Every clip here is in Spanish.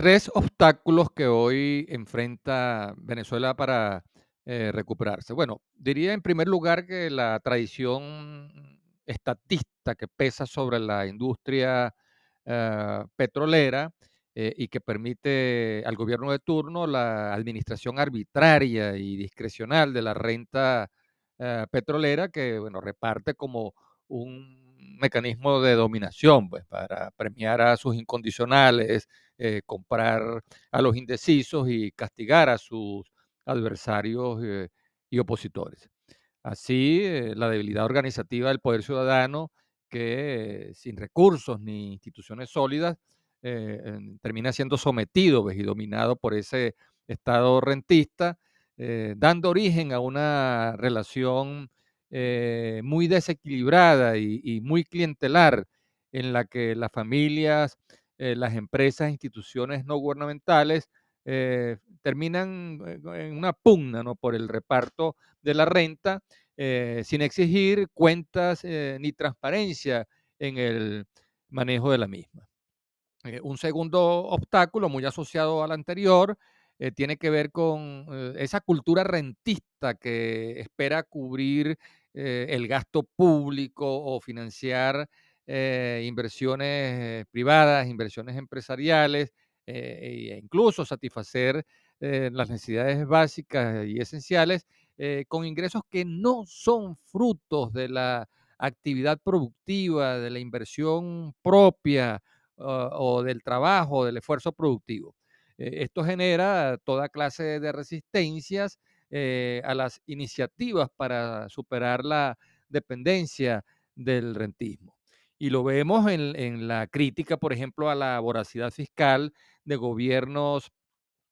Tres obstáculos que hoy enfrenta Venezuela para eh, recuperarse. Bueno, diría en primer lugar que la tradición estatista que pesa sobre la industria eh, petrolera eh, y que permite al gobierno de turno la administración arbitraria y discrecional de la renta petrolera que, bueno, reparte como un mecanismo de dominación, pues, para premiar a sus incondicionales, eh, comprar a los indecisos y castigar a sus adversarios eh, y opositores. Así, eh, la debilidad organizativa del poder ciudadano, que sin recursos ni instituciones sólidas, termina siendo sometido pues, y dominado por ese Estado rentista, dando origen a una relación muy desequilibrada y muy clientelar, en la que las familias, eh, las empresas, instituciones no gubernamentales eh, terminan eh, en una pugna ¿no? por el reparto de la renta sin exigir cuentas ni transparencia en el manejo de la misma. Un segundo obstáculo muy asociado al anterior tiene que ver con esa cultura rentista que espera cubrir el gasto público o financiar eh, inversiones eh, privadas, inversiones empresariales eh, e incluso satisfacer las necesidades básicas y esenciales con ingresos que no son frutos de la actividad productiva, de la inversión propia, ah, o del trabajo, del esfuerzo productivo. Esto genera toda clase de resistencias a las iniciativas para superar la dependencia del rentismo. Y lo vemos en, la crítica, por ejemplo, a la voracidad fiscal de gobiernos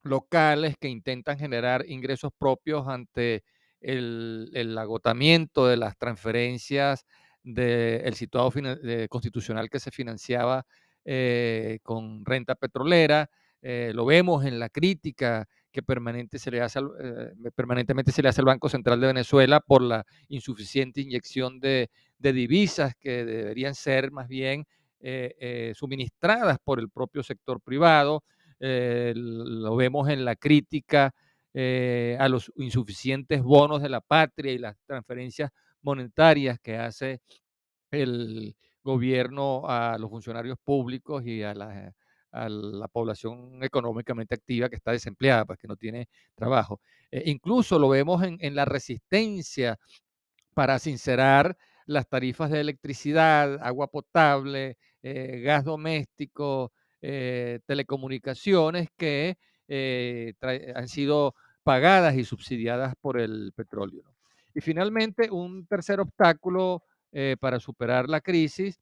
locales que intentan generar ingresos propios ante el, agotamiento de las transferencias del situado de- constitucional que se financiaba eh, con renta petrolera. Eh, lo vemos en la crítica que permanente se le hace al- eh, permanentemente se le hace al Banco Central de Venezuela por la insuficiente inyección de, de divisas que deberían ser más bien eh, eh, suministradas por el propio sector privado eh, lo vemos en la crítica a los insuficientes bonos de la patria y las transferencias monetarias que hace el gobierno a los funcionarios públicos y a la, a la población económicamente activa que está desempleada, pues que no tiene trabajo. Incluso lo vemos en la resistencia para sincerar las tarifas de electricidad, agua potable, eh, gas doméstico, eh, telecomunicaciones que eh, han sido pagadas y subsidiadas por el petróleo. Y finalmente, un tercer obstáculo eh, para superar la crisis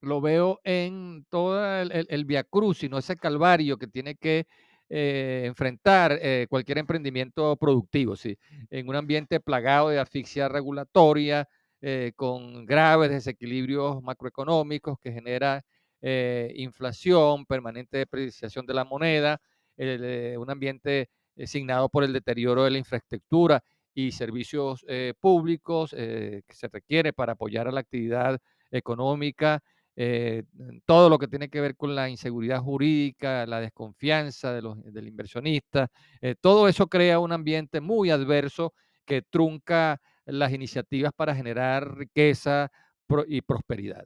lo veo en todo el, el, el viacrucis, ¿no? ese calvario que tiene que enfrentar eh, cualquier emprendimiento productivo, ¿sí? en un ambiente plagado de asfixia regulatoria, eh, con graves desequilibrios macroeconómicos que genera eh, inflación, permanente depreciación de la moneda, eh, un ambiente signado por el deterioro de la infraestructura y servicios públicos que se requiere para apoyar a la actividad económica todo lo que tiene que ver con la inseguridad jurídica, la desconfianza de los, del inversionista, todo eso crea un ambiente muy adverso que trunca las iniciativas para generar riqueza y prosperidad.